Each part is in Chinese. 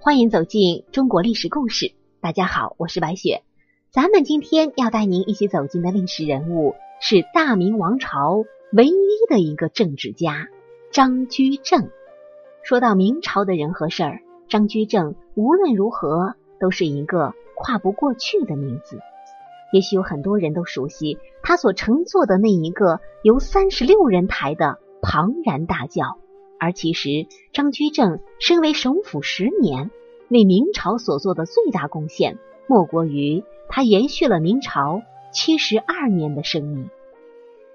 欢迎走进中国历史故事。大家好，我是白雪。咱们今天要带您一起走进的历史人物是大明王朝唯一的一个政治家张居正。说到明朝的人和事儿，张居正无论如何都是一个跨不过去的名字。也许有很多人都熟悉他所乘坐的那一个由三十六人抬的庞然大轿。而其实，张居正身为首辅十年，为明朝所做的最大贡献，莫过于他延续了明朝七十二年的生命。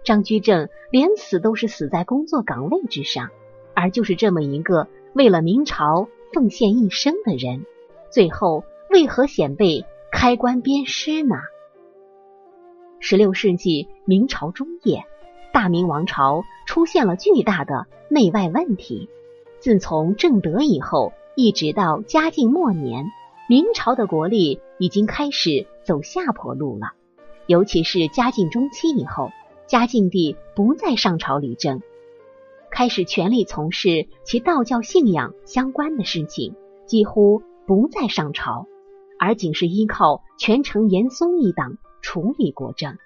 张居正连死都是死在工作岗位之上，而就是这么一个为了明朝奉献一生的人，最后为何显被开棺鞭尸呢？十六世纪明朝中叶。大明王朝出现了巨大的内外问题。自从正德以后，一直到嘉靖末年，明朝的国力已经开始走下坡路了。尤其是嘉靖中期以后，嘉靖帝不再上朝理政，开始全力从事其道教信仰相关的事情，几乎不再上朝，而仅是依靠权臣严嵩一党处理国政。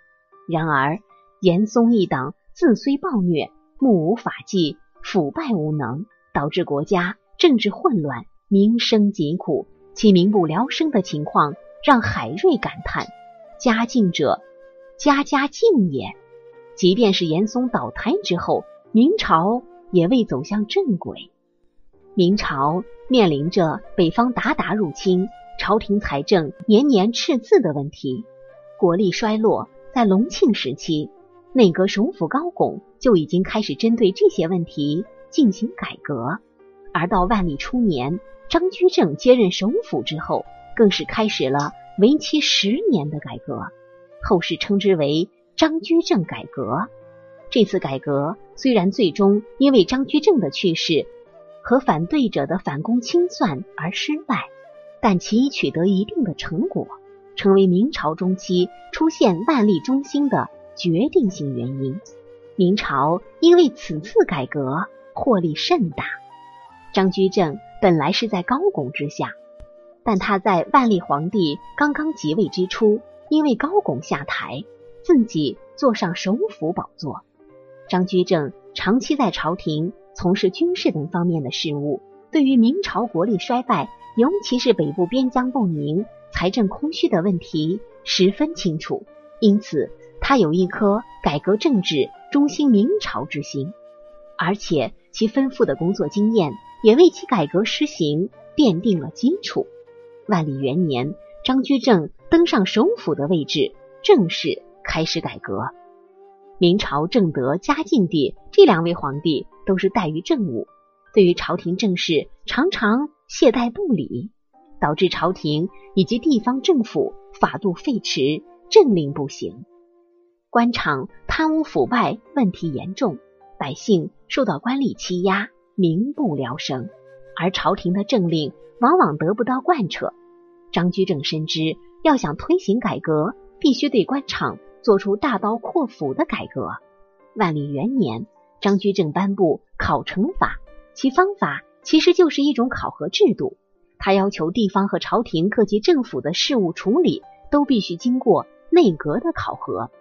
然而，严嵩一党自虽暴虐，目无法纪，腐败无能，导致国家政治混乱，民生疾苦，其民不聊生的情况，让海瑞感叹：“家境者，家家境也。”即便是严嵩倒台之后，明朝也未走向正轨。明朝面临着北方鞑靼入侵，朝廷财政年年赤字的问题，国力衰落。在隆庆时期。内阁首辅高拱就已经开始针对这些问题进行改革，而到万历初年，张居正接任首辅之后，更是开始了为期十年的改革，后世称之为张居正改革。这次改革虽然最终因为张居正的去世和反对者的反攻清算而失败，但其已取得一定的成果，成为明朝中期出现万历中兴的。决定性原因，明朝因为此次改革获利甚大。张居正本来是在高拱之下，但他在万历皇帝刚刚即位之初，因为高拱下台，自己坐上首辅宝座。张居正长期在朝廷从事军事等方面的事务，对于明朝国力衰败，尤其是北部边疆不宁、财政空虚的问题十分清楚，因此。他有一颗改革政治、中兴明朝之心，而且其丰富的工作经验也为其改革施行奠定了基础。万历元年，张居正登上首辅的位置，正式开始改革。明朝正德、嘉靖帝这两位皇帝都是怠于政务，对于朝廷政事常常懈怠不理，导致朝廷以及地方政府法度废弛，政令不行。官场贪污腐败问题严重，百姓受到官吏欺压，民不聊生，而朝廷的政令往往得不到贯彻。张居正深知，要想推行改革，必须对官场做出大刀阔斧的改革。万历元年，张居正颁布考成法，其方法其实就是一种考核制度。他要求地方和朝廷各级政府的事务处理都必须经过内阁的考核。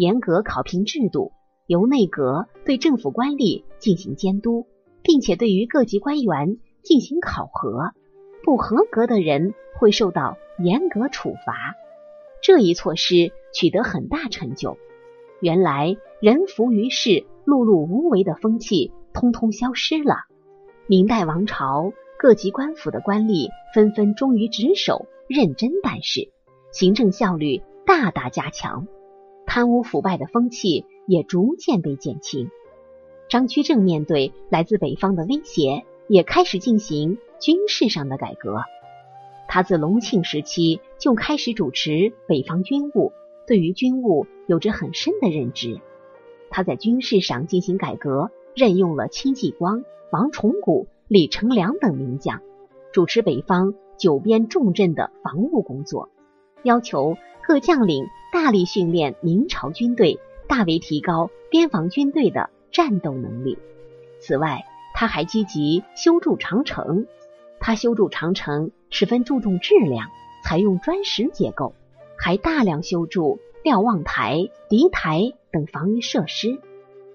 严格考评制度，由内阁对政府官吏进行监督，并且对于各级官员进行考核，不合格的人会受到严格处罚。这一措施取得很大成就，原来人浮于事、碌碌无为的风气通通消失了。明代王朝各级官府的官吏纷纷忠于职守，认真办事，行政效率大大加强。贪污腐败的风气也逐渐被减轻。张居正面对来自北方的威胁，也开始进行军事上的改革。他自隆庆时期就开始主持北方军务，对于军务有着很深的认知。他在军事上进行改革，任用了戚继光、王崇古、李成梁等名将，主持北方九边重镇的防务工作，要求各将领。大力训练明朝军队，大为提高边防军队的战斗能力。此外，他还积极修筑长城。他修筑长城十分注重质量，采用砖石结构，还大量修筑瞭望台、敌台等防御设施。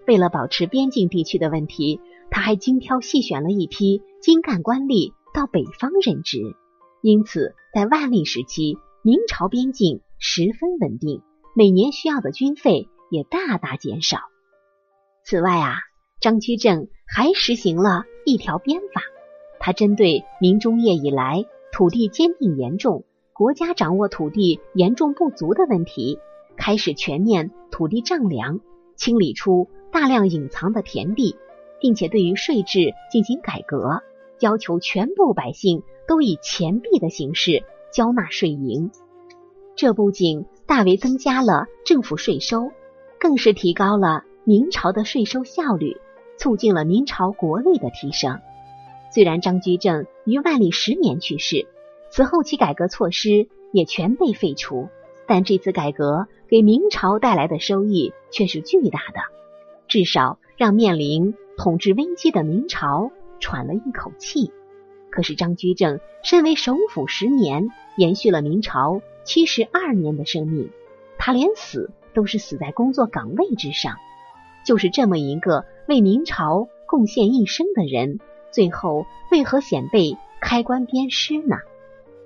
为了保持边境地区的问题，他还精挑细选了一批精干官吏到北方任职。因此，在万历时期，明朝边境十分稳定，每年需要的军费也大大减少。此外啊，张居正还实行了一条边法。他针对明中叶以来土地兼并严重、国家掌握土地严重不足的问题，开始全面土地丈量，清理出大量隐藏的田地，并且对于税制进行改革，要求全部百姓都以钱币的形式交纳税银。这不仅大为增加了政府税收，更是提高了明朝的税收效率，促进了明朝国力的提升。虽然张居正于万历十年去世，此后其改革措施也全被废除，但这次改革给明朝带来的收益却是巨大的，至少让面临统治危机的明朝喘了一口气。可是张居正身为首辅十年，延续了明朝七十二年的生命，他连死都是死在工作岗位之上。就是这么一个为明朝贡献一生的人。最后为何显被开棺鞭尸呢？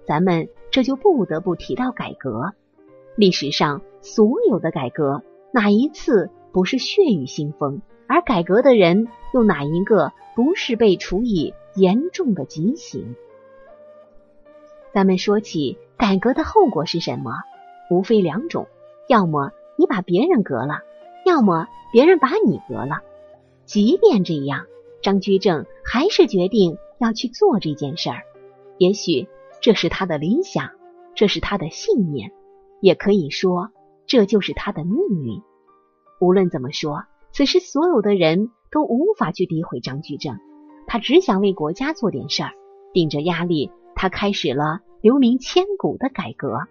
咱们这就不得不提到改革。历史上所有的改革，哪一次不是血雨腥风？而改革的人又哪一个不是被处以严重的极刑？咱们说起改革的后果是什么？无非两种：要么你把别人革了，要么别人把你革了。即便这样。张居正还是决定要去做这件事儿，也许这是他的理想，这是他的信念，也可以说这就是他的命运。无论怎么说，此时所有的人都无法去诋毁张居正，他只想为国家做点事儿，顶着压力，他开始了留名千古的改革。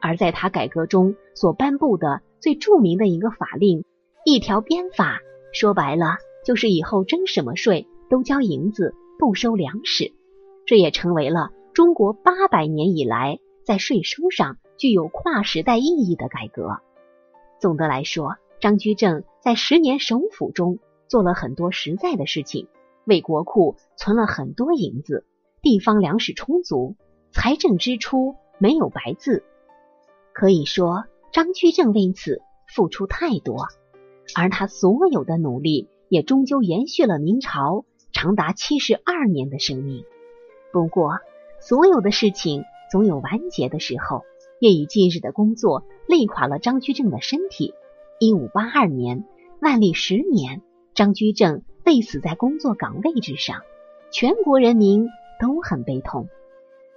而在他改革中所颁布的最著名的一个法令——一条鞭法，说白了。就是以后征什么税都交银子，不收粮食，这也成为了中国八百年以来在税收上具有跨时代意义的改革。总的来说，张居正在十年首辅中做了很多实在的事情，为国库存了很多银子，地方粮食充足，财政支出没有白字。可以说，张居正为此付出太多，而他所有的努力。也终究延续了明朝长达七十二年的生命。不过，所有的事情总有完结的时候。夜以继日的工作累垮了张居正的身体。一五八二年，万历十年，张居正累死在工作岗位之上，全国人民都很悲痛。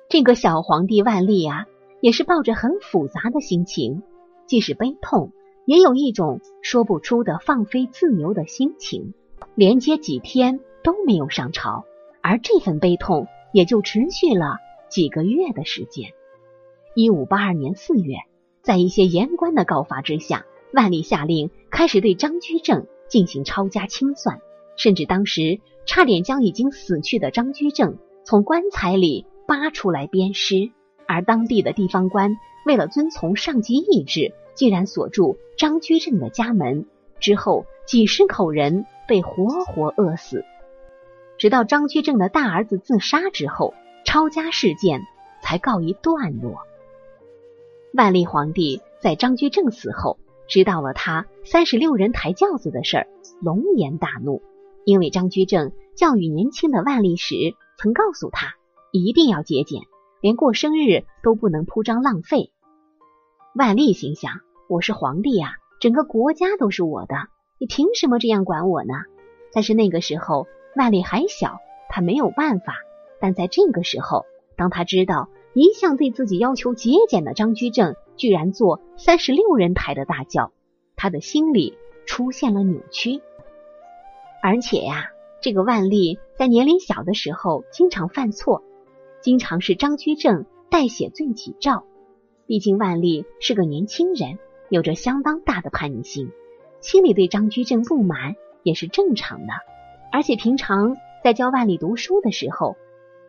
这个小皇帝万历啊，也是抱着很复杂的心情，既是悲痛。也有一种说不出的放飞自由的心情，连接几天都没有上朝，而这份悲痛也就持续了几个月的时间。一五八二年四月，在一些言官的告发之下，万历下令开始对张居正进行抄家清算，甚至当时差点将已经死去的张居正从棺材里扒出来鞭尸，而当地的地方官为了遵从上级意志。竟然锁住张居正的家门，之后几十口人被活活饿死。直到张居正的大儿子自杀之后，抄家事件才告一段落。万历皇帝在张居正死后，知道了他三十六人抬轿子的事儿，龙颜大怒。因为张居正教育年轻的万历时，曾告诉他一定要节俭，连过生日都不能铺张浪费。万历心想：“我是皇帝呀，整个国家都是我的，你凭什么这样管我呢？”但是那个时候万历还小，他没有办法。但在这个时候，当他知道一向对自己要求节俭的张居正居然坐三十六人抬的大轿，他的心里出现了扭曲。而且呀，这个万历在年龄小的时候经常犯错，经常是张居正代写罪己诏。毕竟万历是个年轻人，有着相当大的叛逆心，心里对张居正不满也是正常的。而且平常在教万历读书的时候，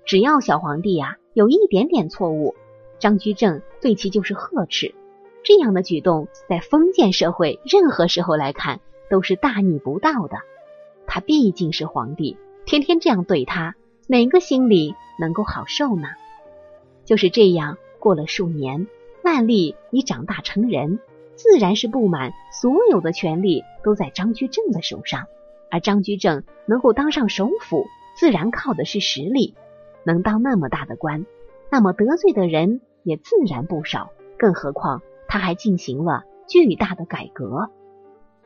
只要小皇帝呀有一点点错误，张居正对其就是呵斥。这样的举动，在封建社会任何时候来看都是大逆不道的。他毕竟是皇帝，天天这样对他，哪个心里能够好受呢？就是这样，过了数年，万历已长大成人，自然是不满所有的权力都在张居正的手上，而张居正能够当上首辅，自然靠的是实力。能当那么大的官，那么得罪的人也自然不少。更何况他还进行了巨大的改革。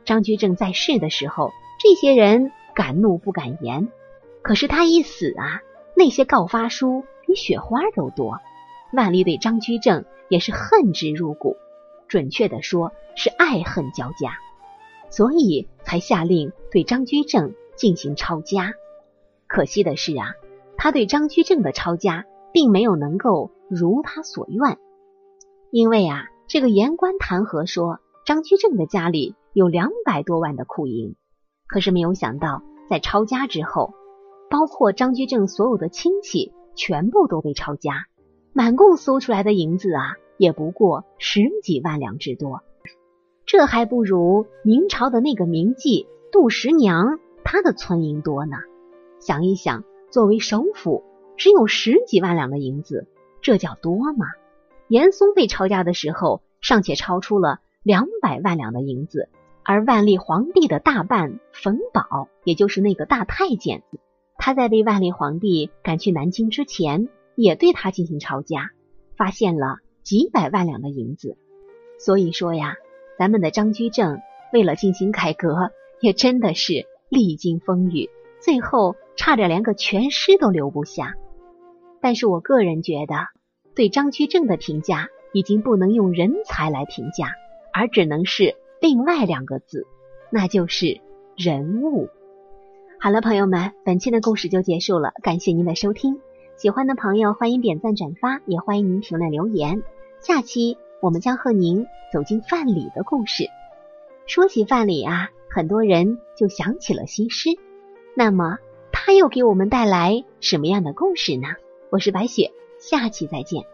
张居正在世的时候，这些人。敢怒不敢言，可是他一死啊，那些告发书比雪花都多。万历对张居正也是恨之入骨，准确的说是爱恨交加，所以才下令对张居正进行抄家。可惜的是啊，他对张居正的抄家并没有能够如他所愿，因为啊，这个言官弹劾说张居正的家里有两百多万的库银。可是没有想到，在抄家之后，包括张居正所有的亲戚全部都被抄家，满共搜出来的银子啊，也不过十几万两之多。这还不如明朝的那个名妓杜十娘她的存银多呢。想一想，作为首辅，只有十几万两的银子，这叫多吗？严嵩被抄家的时候，尚且超出了两百万两的银子。而万历皇帝的大伴冯保，也就是那个大太监，他在被万历皇帝赶去南京之前，也对他进行抄家，发现了几百万两的银子。所以说呀，咱们的张居正为了进行改革，也真的是历经风雨，最后差点连个全尸都留不下。但是我个人觉得，对张居正的评价已经不能用人才来评价，而只能是。另外两个字，那就是人物。好了，朋友们，本期的故事就结束了，感谢您的收听。喜欢的朋友欢迎点赞转发，也欢迎您评论留言。下期我们将和您走进范蠡的故事。说起范蠡啊，很多人就想起了西施。那么他又给我们带来什么样的故事呢？我是白雪，下期再见。